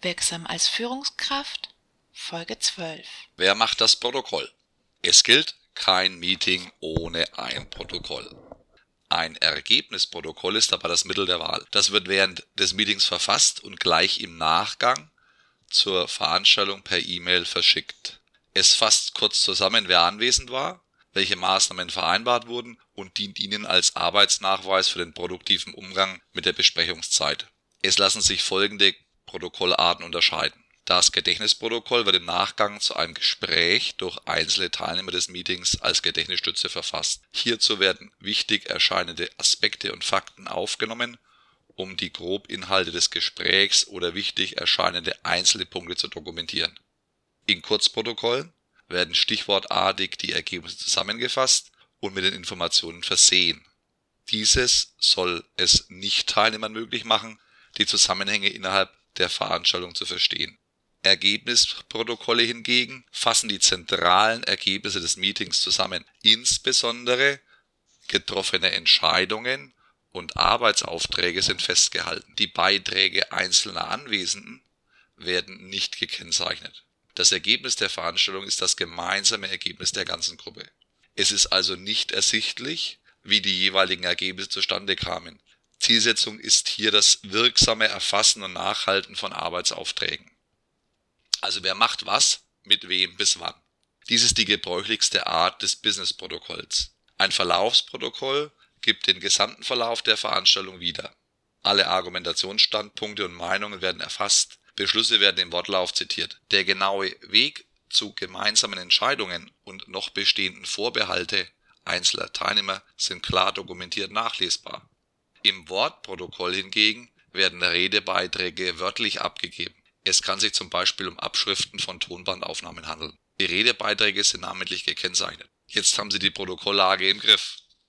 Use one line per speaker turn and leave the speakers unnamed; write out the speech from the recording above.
Wirksam als Führungskraft Folge 12
Wer macht das Protokoll? Es gilt kein Meeting ohne ein Protokoll. Ein Ergebnisprotokoll ist aber das Mittel der Wahl. Das wird während des Meetings verfasst und gleich im Nachgang zur Veranstaltung per E-Mail verschickt. Es fasst kurz zusammen, wer anwesend war, welche Maßnahmen vereinbart wurden und dient Ihnen als Arbeitsnachweis für den produktiven Umgang mit der Besprechungszeit. Es lassen sich folgende Protokollarten unterscheiden. Das Gedächtnisprotokoll wird im Nachgang zu einem Gespräch durch einzelne Teilnehmer des Meetings als Gedächtnisstütze verfasst. Hierzu werden wichtig erscheinende Aspekte und Fakten aufgenommen, um die Grobinhalte des Gesprächs oder wichtig erscheinende einzelne Punkte zu dokumentieren. In Kurzprotokollen werden stichwortartig die Ergebnisse zusammengefasst und mit den Informationen versehen. Dieses soll es Nicht-Teilnehmern möglich machen, die Zusammenhänge innerhalb der Veranstaltung zu verstehen. Ergebnisprotokolle hingegen fassen die zentralen Ergebnisse des Meetings zusammen, insbesondere getroffene Entscheidungen und Arbeitsaufträge sind festgehalten. Die Beiträge einzelner Anwesenden werden nicht gekennzeichnet. Das Ergebnis der Veranstaltung ist das gemeinsame Ergebnis der ganzen Gruppe. Es ist also nicht ersichtlich, wie die jeweiligen Ergebnisse zustande kamen. Zielsetzung ist hier das wirksame Erfassen und Nachhalten von Arbeitsaufträgen. Also wer macht was, mit wem, bis wann. Dies ist die gebräuchlichste Art des Business-Protokolls. Ein Verlaufsprotokoll gibt den gesamten Verlauf der Veranstaltung wieder. Alle Argumentationsstandpunkte und Meinungen werden erfasst, Beschlüsse werden im Wortlauf zitiert. Der genaue Weg zu gemeinsamen Entscheidungen und noch bestehenden Vorbehalte einzelner Teilnehmer sind klar dokumentiert nachlesbar. Im Wortprotokoll hingegen werden Redebeiträge wörtlich abgegeben. Es kann sich zum Beispiel um Abschriften von Tonbandaufnahmen handeln. Die Redebeiträge sind namentlich gekennzeichnet. Jetzt haben Sie die Protokolllage im Griff.